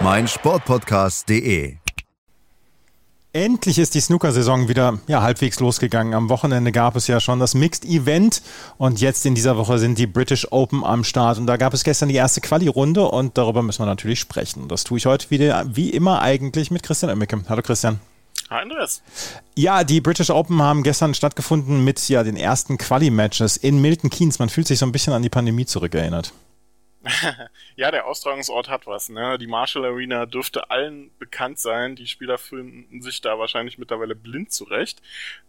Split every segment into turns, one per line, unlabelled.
meinsportpodcast.de.
Endlich ist die Snooker-Saison wieder ja, halbwegs losgegangen. Am Wochenende gab es ja schon das Mixed Event und jetzt in dieser Woche sind die British Open am Start. Und da gab es gestern die erste Quali-Runde und darüber müssen wir natürlich sprechen. Und das tue ich heute wieder, wie immer eigentlich mit Christian Oemmicke. Hallo Christian.
Hi Andreas.
Ja, die British Open haben gestern stattgefunden mit ja, den ersten Quali-Matches in Milton Keynes. Man fühlt sich so ein bisschen an die Pandemie zurückerinnert.
ja, der Austragungsort hat was. Ne? Die Marshall Arena dürfte allen bekannt sein. Die Spieler finden sich da wahrscheinlich mittlerweile blind zurecht.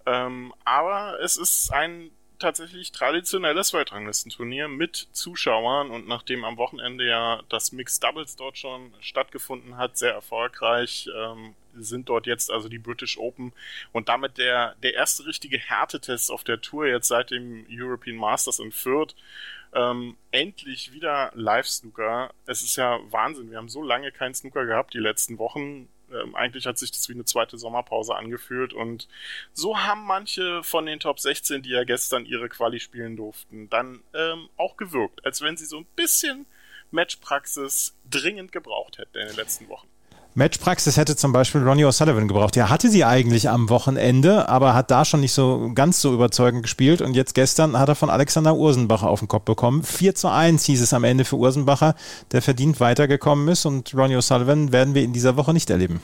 Ähm, aber es ist ein tatsächlich traditionelles Weltranglistenturnier mit Zuschauern und nachdem am Wochenende ja das Mixed Doubles dort schon stattgefunden hat, sehr erfolgreich, ähm, sind dort jetzt also die British Open und damit der, der erste richtige Härtetest auf der Tour jetzt seit dem European Masters in Fürth ähm, endlich wieder Live-Snooker. Es ist ja Wahnsinn. Wir haben so lange keinen Snooker gehabt die letzten Wochen. Ähm, eigentlich hat sich das wie eine zweite Sommerpause angefühlt und so haben manche von den Top 16, die ja gestern ihre Quali spielen durften, dann ähm, auch gewirkt, als wenn sie so ein bisschen Matchpraxis dringend gebraucht hätten in den letzten Wochen.
Matchpraxis hätte zum Beispiel Ronnie O'Sullivan gebraucht. Der hatte sie eigentlich am Wochenende, aber hat da schon nicht so ganz so überzeugend gespielt. Und jetzt gestern hat er von Alexander Ursenbacher auf den Kopf bekommen. 4 zu 1 hieß es am Ende für Ursenbacher, der verdient weitergekommen ist. Und Ronnie O'Sullivan werden wir in dieser Woche nicht erleben.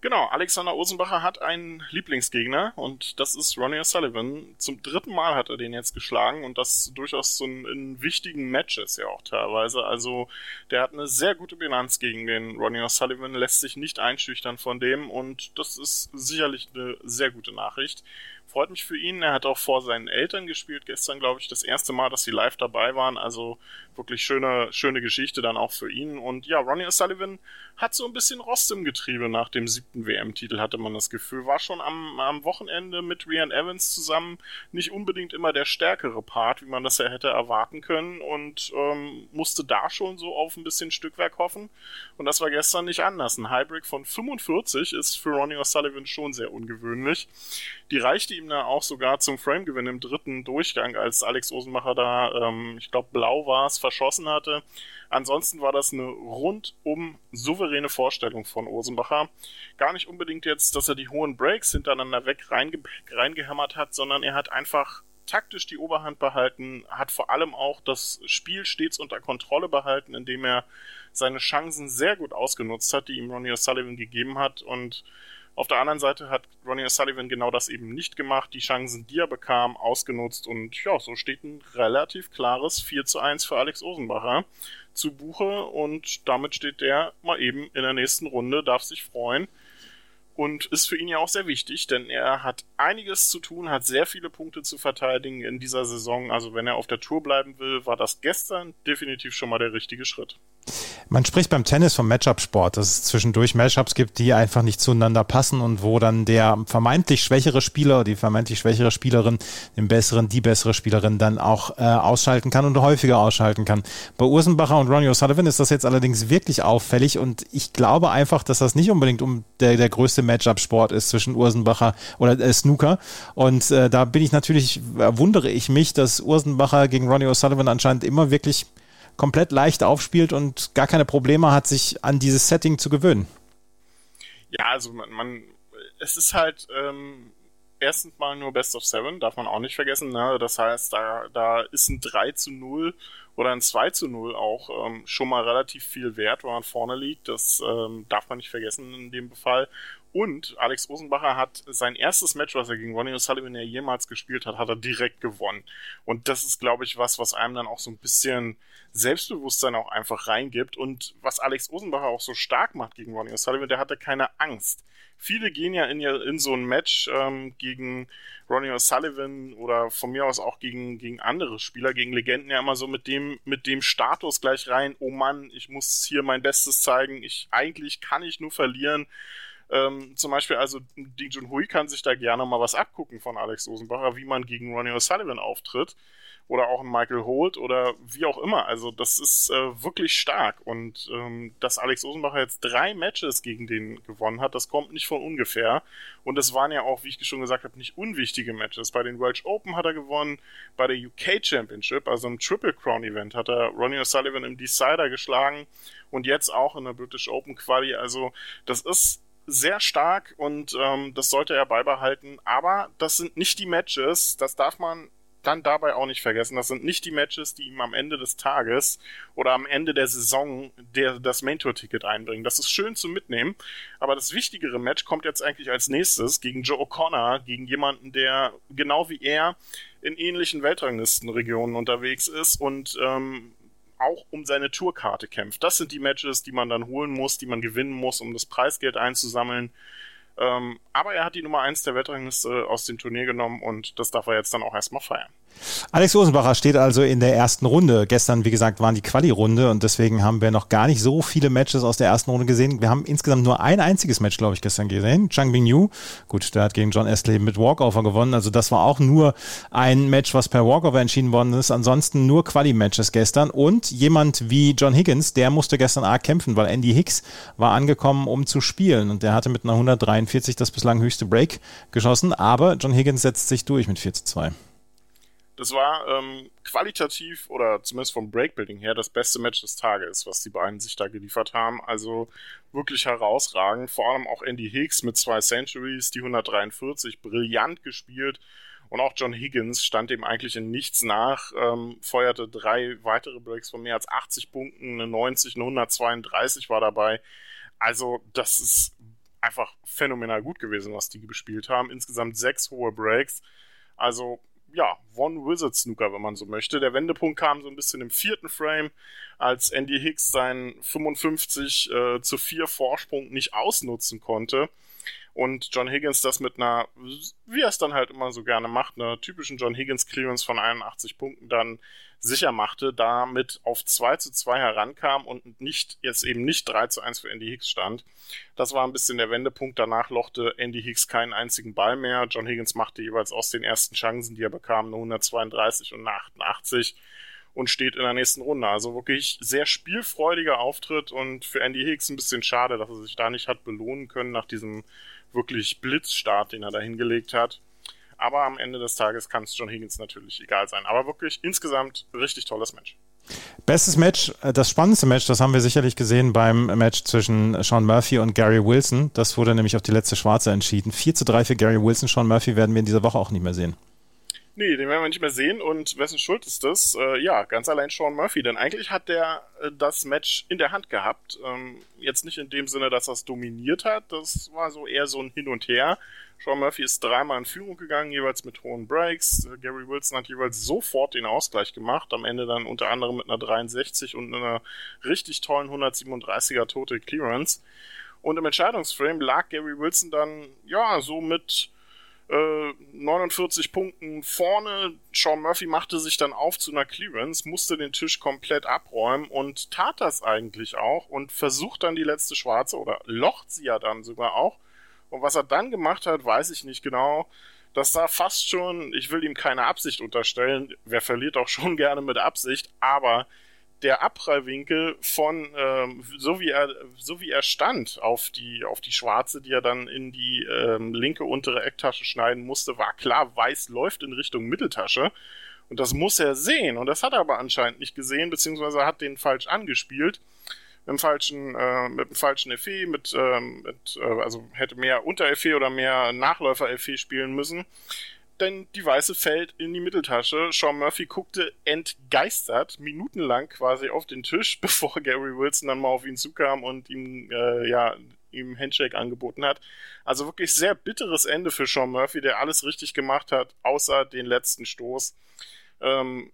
Genau, Alexander Osenbacher hat einen Lieblingsgegner und das ist Ronnie O'Sullivan. Zum dritten Mal hat er den jetzt geschlagen und das durchaus so in, wichtigen Matches ja auch teilweise. Also der hat eine sehr gute Bilanz gegen den Ronnie O'Sullivan, lässt sich nicht einschüchtern von dem und das ist sicherlich eine sehr gute Nachricht freut mich für ihn. Er hat auch vor seinen Eltern gespielt gestern, glaube ich, das erste Mal, dass sie live dabei waren. Also wirklich schöne, schöne Geschichte dann auch für ihn. Und ja, Ronnie O'Sullivan hat so ein bisschen Rost im Getriebe nach dem siebten WM-Titel, hatte man das Gefühl. War schon am, am Wochenende mit Rian Evans zusammen nicht unbedingt immer der stärkere Part, wie man das ja hätte erwarten können. Und ähm, musste da schon so auf ein bisschen Stückwerk hoffen. Und das war gestern nicht anders. Ein Highbreak von 45 ist für Ronnie O'Sullivan schon sehr ungewöhnlich. Die reichte da auch sogar zum Framegewinn im dritten Durchgang, als Alex Osenmacher da, ähm, ich glaube, blau war es, verschossen hatte. Ansonsten war das eine rundum souveräne Vorstellung von Osenbacher. Gar nicht unbedingt jetzt, dass er die hohen Breaks hintereinander weg reinge reingehämmert hat, sondern er hat einfach taktisch die Oberhand behalten, hat vor allem auch das Spiel stets unter Kontrolle behalten, indem er seine Chancen sehr gut ausgenutzt hat, die ihm Ronnie O'Sullivan gegeben hat und auf der anderen Seite hat Ronnie O'Sullivan genau das eben nicht gemacht, die Chancen, die er bekam, ausgenutzt und ja, so steht ein relativ klares 4 zu 1 für Alex Osenbacher zu Buche und damit steht der mal eben in der nächsten Runde, darf sich freuen und ist für ihn ja auch sehr wichtig, denn er hat einiges zu tun, hat sehr viele Punkte zu verteidigen in dieser Saison. Also wenn er auf der Tour bleiben will, war das gestern definitiv schon mal der richtige Schritt.
Man spricht beim Tennis vom Matchup-Sport, dass es zwischendurch Matchups gibt, die einfach nicht zueinander passen und wo dann der vermeintlich schwächere Spieler, die vermeintlich schwächere Spielerin, den besseren, die bessere Spielerin dann auch äh, ausschalten kann und häufiger ausschalten kann. Bei Ursenbacher und Ronnie O'Sullivan ist das jetzt allerdings wirklich auffällig und ich glaube einfach, dass das nicht unbedingt um der, der größte Matchup-Sport ist zwischen Ursenbacher oder äh, Snooker und äh, da bin ich natürlich, äh, wundere ich mich, dass Ursenbacher gegen Ronnie O'Sullivan anscheinend immer wirklich komplett leicht aufspielt und gar keine Probleme hat, sich an dieses Setting zu gewöhnen.
Ja, also man, man es ist halt ähm, erstens mal nur Best of Seven, darf man auch nicht vergessen. Ne? Das heißt, da, da ist ein 3 zu 0 oder ein 2 zu 0 auch ähm, schon mal relativ viel wert, wenn man vorne liegt. Das ähm, darf man nicht vergessen in dem Fall. Und Alex Rosenbacher hat sein erstes Match, was er gegen Ronnie O'Sullivan ja jemals gespielt hat, hat er direkt gewonnen. Und das ist, glaube ich, was, was einem dann auch so ein bisschen Selbstbewusstsein auch einfach reingibt und was Alex Rosenbacher auch so stark macht gegen Ronnie O'Sullivan, der hatte keine Angst. Viele gehen ja in, in so ein Match ähm, gegen Ronnie O'Sullivan oder von mir aus auch gegen, gegen andere Spieler, gegen Legenden ja immer so mit dem, mit dem Status gleich rein, oh Mann, ich muss hier mein Bestes zeigen, ich, eigentlich kann ich nur verlieren. Ähm, zum Beispiel, also Ding Junhui kann sich da gerne mal was abgucken von Alex Rosenbacher, wie man gegen Ronnie O'Sullivan auftritt oder auch ein Michael Holt oder wie auch immer. Also das ist äh, wirklich stark und ähm, dass Alex Osenbacher jetzt drei Matches gegen den gewonnen hat, das kommt nicht von ungefähr und es waren ja auch, wie ich schon gesagt habe, nicht unwichtige Matches. Bei den Welsh Open hat er gewonnen, bei der UK Championship, also im Triple Crown Event, hat er Ronnie O'Sullivan im Decider geschlagen und jetzt auch in der British Open Quali. Also das ist sehr stark und ähm, das sollte er beibehalten. Aber das sind nicht die Matches, das darf man dann dabei auch nicht vergessen, das sind nicht die Matches, die ihm am Ende des Tages oder am Ende der Saison der, das Main Tour Ticket einbringen. Das ist schön zu mitnehmen, aber das wichtigere Match kommt jetzt eigentlich als nächstes gegen Joe O'Connor, gegen jemanden, der genau wie er in ähnlichen Weltranglistenregionen unterwegs ist und ähm, auch um seine Tourkarte kämpft. Das sind die Matches, die man dann holen muss, die man gewinnen muss, um das Preisgeld einzusammeln. Ähm, aber er hat die Nummer 1 der Weltrangliste aus dem Turnier genommen und das darf er jetzt dann auch erstmal feiern.
Alex Rosenbacher steht also in der ersten Runde. Gestern, wie gesagt, waren die Quali-Runde und deswegen haben wir noch gar nicht so viele Matches aus der ersten Runde gesehen. Wir haben insgesamt nur ein einziges Match, glaube ich, gestern gesehen. Chang Bing Yu, gut, der hat gegen John Astley mit Walkover gewonnen. Also das war auch nur ein Match, was per Walkover entschieden worden ist. Ansonsten nur Quali-Matches gestern und jemand wie John Higgins, der musste gestern arg kämpfen, weil Andy Hicks war angekommen, um zu spielen und der hatte mit einer 143 das bislang höchste Break geschossen, aber John Higgins setzt sich durch mit 4 zu 2.
Das war ähm, qualitativ oder zumindest vom Breakbuilding her das beste Match des Tages, was die beiden sich da geliefert haben. Also wirklich herausragend. Vor allem auch Andy Hicks mit zwei Centuries, die 143, brillant gespielt. Und auch John Higgins stand dem eigentlich in nichts nach, ähm, feuerte drei weitere Breaks von mehr als 80 Punkten, eine 90, eine 132 war dabei. Also das ist einfach phänomenal gut gewesen, was die gespielt haben. Insgesamt sechs hohe Breaks. Also ja, One-Wizard Snooker, wenn man so möchte. Der Wendepunkt kam so ein bisschen im vierten Frame, als Andy Hicks seinen 55 äh, zu 4 Vorsprung nicht ausnutzen konnte. Und John Higgins das mit einer, wie er es dann halt immer so gerne macht, einer typischen John Higgins Clearance von 81 Punkten dann sicher machte, damit auf 2 zu 2 herankam und nicht, jetzt eben nicht 3 zu 1 für Andy Hicks stand. Das war ein bisschen der Wendepunkt. Danach lochte Andy Hicks keinen einzigen Ball mehr. John Higgins machte jeweils aus den ersten Chancen, die er bekam, eine 132 und eine 88 und steht in der nächsten Runde. Also wirklich sehr spielfreudiger Auftritt und für Andy Hicks ein bisschen schade, dass er sich da nicht hat belohnen können nach diesem wirklich Blitzstart, den er da hingelegt hat. Aber am Ende des Tages kann es John Higgins natürlich egal sein. Aber wirklich insgesamt richtig tolles Match.
Bestes Match, äh, das spannendste Match, das haben wir sicherlich gesehen beim Match zwischen Sean Murphy und Gary Wilson. Das wurde nämlich auf die letzte Schwarze entschieden. 4 zu 3 für Gary Wilson. Sean Murphy werden wir in dieser Woche auch nicht mehr sehen.
Nee, den werden wir nicht mehr sehen. Und wessen Schuld ist das? Äh, ja, ganz allein Sean Murphy. Denn eigentlich hat der äh, das Match in der Hand gehabt. Ähm, jetzt nicht in dem Sinne, dass er es dominiert hat. Das war so eher so ein Hin und Her. Sean Murphy ist dreimal in Führung gegangen, jeweils mit hohen Breaks. Äh, Gary Wilson hat jeweils sofort den Ausgleich gemacht. Am Ende dann unter anderem mit einer 63 und einer richtig tollen 137er Total Clearance. Und im Entscheidungsframe lag Gary Wilson dann, ja, so mit 49 äh, Punkten vorne. Sean Murphy machte sich dann auf zu einer Clearance, musste den Tisch komplett abräumen und tat das eigentlich auch und versucht dann die letzte Schwarze oder locht sie ja dann sogar auch. Und was er dann gemacht hat, weiß ich nicht genau. Das sah fast schon, ich will ihm keine Absicht unterstellen, wer verliert auch schon gerne mit Absicht, aber der Abprallwinkel von ähm, so wie er so wie er stand auf die auf die schwarze, die er dann in die ähm, linke untere Ecktasche schneiden musste, war klar, weiß läuft in Richtung Mitteltasche. Und das muss er sehen. Und das hat er aber anscheinend nicht gesehen beziehungsweise hat den falsch angespielt. Mit dem falschen äh, mit dem falschen FE mit, äh, mit äh, also hätte mehr Unter FE oder mehr Nachläufer FE spielen müssen denn die Weiße fällt in die Mitteltasche. Sean Murphy guckte entgeistert minutenlang quasi auf den Tisch, bevor Gary Wilson dann mal auf ihn zukam und ihm äh, ja ihm Handshake angeboten hat. Also wirklich sehr bitteres Ende für Sean Murphy, der alles richtig gemacht hat, außer den letzten Stoß. Ähm,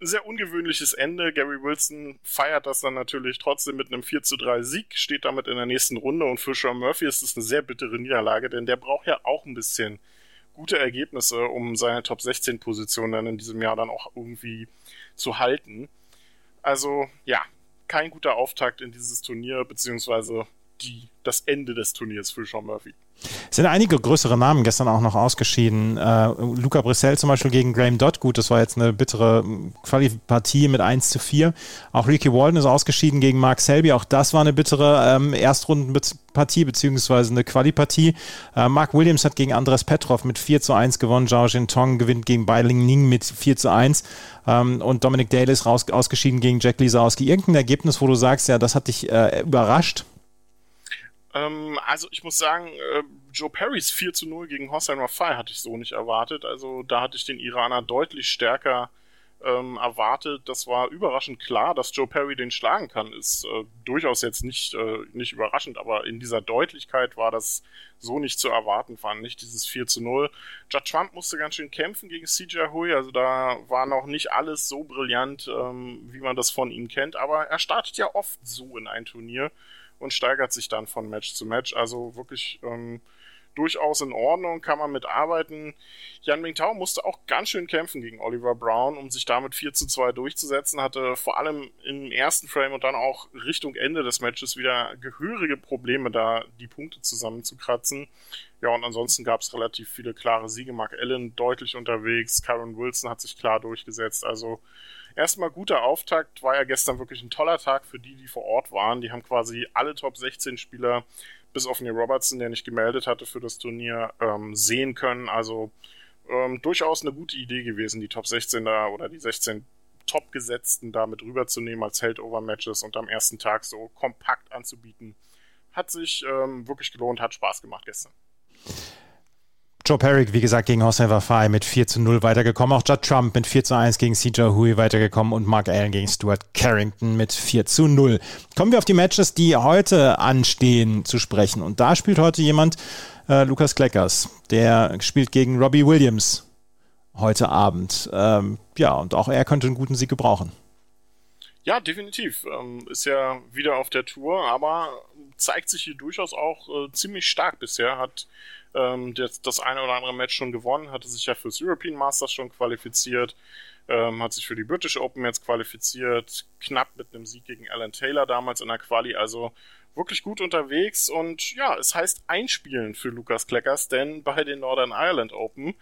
sehr ungewöhnliches Ende. Gary Wilson feiert das dann natürlich trotzdem mit einem 4 zu 3 Sieg, steht damit in der nächsten Runde und für Sean Murphy ist es eine sehr bittere Niederlage, denn der braucht ja auch ein bisschen gute Ergebnisse, um seine Top 16 Position dann in diesem Jahr dann auch irgendwie zu halten. Also ja, kein guter Auftakt in dieses Turnier, beziehungsweise die, das Ende des Turniers für Sean Murphy.
Es sind einige größere Namen gestern auch noch ausgeschieden. Äh, Luca Brissell zum Beispiel gegen Graham Dodd. Gut, das war jetzt eine bittere Qualipartie mit 1 zu 4. Auch Ricky Walden ist ausgeschieden gegen Mark Selby. Auch das war eine bittere ähm, Erstrundenpartie beziehungsweise eine Qualipartie. Äh, Mark Williams hat gegen Andres Petrov mit 4 zu 1 gewonnen. Zhao Jintong gewinnt gegen Bai Ling Ning mit 4 zu 1. Ähm, und Dominic Dale ist raus, ausgeschieden gegen Jack Lisowski. Irgendein Ergebnis, wo du sagst, ja, das hat dich äh, überrascht?
Ähm, also ich muss sagen, äh, Joe Perrys 4 zu 0 gegen Hossein Rafai hatte ich so nicht erwartet. Also da hatte ich den Iraner deutlich stärker ähm, erwartet. Das war überraschend klar, dass Joe Perry den schlagen kann. Ist äh, durchaus jetzt nicht, äh, nicht überraschend, aber in dieser Deutlichkeit war das so nicht zu erwarten, fand ich, dieses 4 zu 0. Judd Trump musste ganz schön kämpfen gegen CJ Hui, also da war noch nicht alles so brillant, ähm, wie man das von ihm kennt, aber er startet ja oft so in ein Turnier und steigert sich dann von Match zu Match. Also wirklich ähm, durchaus in Ordnung, kann man mitarbeiten. Jan Mingtao musste auch ganz schön kämpfen gegen Oliver Brown, um sich damit 4 zu 2 durchzusetzen, hatte vor allem im ersten Frame und dann auch Richtung Ende des Matches wieder gehörige Probleme, da die Punkte zusammenzukratzen. Ja, und ansonsten gab es relativ viele klare Siege. Mark Allen deutlich unterwegs, Karen Wilson hat sich klar durchgesetzt. Also erstmal guter Auftakt, war ja gestern wirklich ein toller Tag für die, die vor Ort waren. Die haben quasi alle Top 16 Spieler, bis auf Neil Robertson, der nicht gemeldet hatte für das Turnier, ähm, sehen können. Also ähm, durchaus eine gute Idee gewesen, die Top 16 da oder die 16 Top-Gesetzten da mit rüberzunehmen als Heldover-Matches und am ersten Tag so kompakt anzubieten. Hat sich ähm, wirklich gelohnt, hat Spaß gemacht gestern.
Joe Perry, wie gesagt, gegen Jose Wafai mit 4 zu 0 weitergekommen. Auch Judd Trump mit 4 zu 1 gegen CJ Hui weitergekommen und Mark Allen gegen Stuart Carrington mit 4 zu 0. Kommen wir auf die Matches, die heute anstehen, zu sprechen. Und da spielt heute jemand, äh, Lukas Kleckers. Der spielt gegen Robbie Williams heute Abend. Ähm, ja, und auch er könnte einen guten Sieg gebrauchen.
Ja, definitiv. Ähm, ist ja wieder auf der Tour, aber zeigt sich hier durchaus auch äh, ziemlich stark bisher. Hat ähm, das, das eine oder andere Match schon gewonnen, hatte sich ja fürs European Masters schon qualifiziert, ähm, hat sich für die British Open jetzt qualifiziert, knapp mit einem Sieg gegen Alan Taylor damals in der Quali, also wirklich gut unterwegs und ja, es heißt einspielen für Lukas Kleckers, denn bei den Northern Ireland Open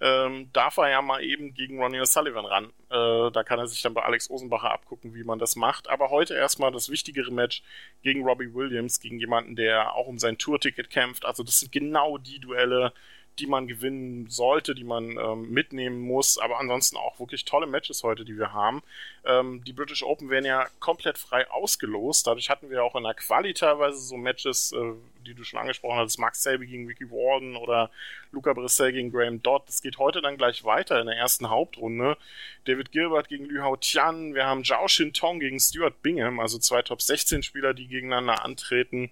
ähm, darf er ja mal eben gegen Ronnie O'Sullivan ran. Äh, da kann er sich dann bei Alex Osenbacher abgucken, wie man das macht. Aber heute erstmal das wichtigere Match gegen Robbie Williams, gegen jemanden, der auch um sein Tourticket kämpft. Also das sind genau die Duelle, die man gewinnen sollte, die man ähm, mitnehmen muss. Aber ansonsten auch wirklich tolle Matches heute, die wir haben. Ähm, die British Open werden ja komplett frei ausgelost. Dadurch hatten wir auch in der Quali teilweise so Matches, äh, die du schon angesprochen hast, Max Selby gegen Ricky Warden oder Luca Brissell gegen Graham Dodd. Das geht heute dann gleich weiter in der ersten Hauptrunde. David Gilbert gegen Liu Hao Tian. Wir haben Zhao Shin Tong gegen Stuart Bingham, also zwei Top 16 Spieler, die gegeneinander antreten.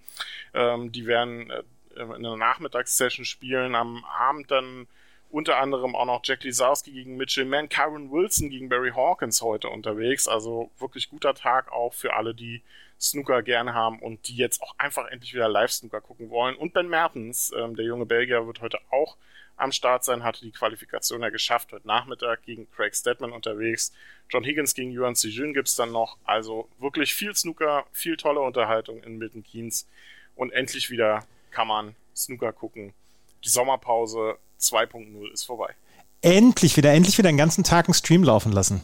Ähm, die werden äh, in einer Nachmittagssession spielen. Am Abend dann unter anderem auch noch Jack Lisowski gegen Mitchell Mann, Kyron Wilson gegen Barry Hawkins heute unterwegs. Also wirklich guter Tag auch für alle, die Snooker gerne haben und die jetzt auch einfach endlich wieder Live-Snooker gucken wollen. Und Ben Mertens, ähm, der junge Belgier, wird heute auch am Start sein, hatte die Qualifikation ja geschafft, heute Nachmittag gegen Craig Stedman unterwegs. John Higgins gegen Yuan Sijun gibt's dann noch. Also wirklich viel Snooker, viel tolle Unterhaltung in Milton Keynes und endlich wieder kann man Snooker gucken. Die Sommerpause 2.0 ist vorbei.
Endlich wieder, endlich wieder den ganzen Tag einen Stream laufen lassen.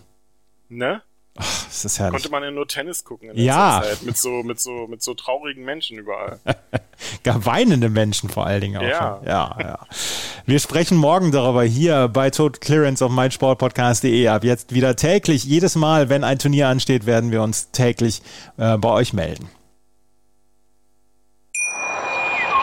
Ne?
Ach, das ist herrlich.
Konnte man ja nur Tennis gucken in
der ja.
Zeit mit so, mit so, mit so traurigen Menschen überall.
Gar weinende Menschen vor allen Dingen auch.
Ja.
ja, ja. Wir sprechen morgen darüber hier bei Total Clearance auf meinsportpodcast.de. Ab jetzt wieder täglich, jedes Mal, wenn ein Turnier ansteht, werden wir uns täglich äh, bei euch melden.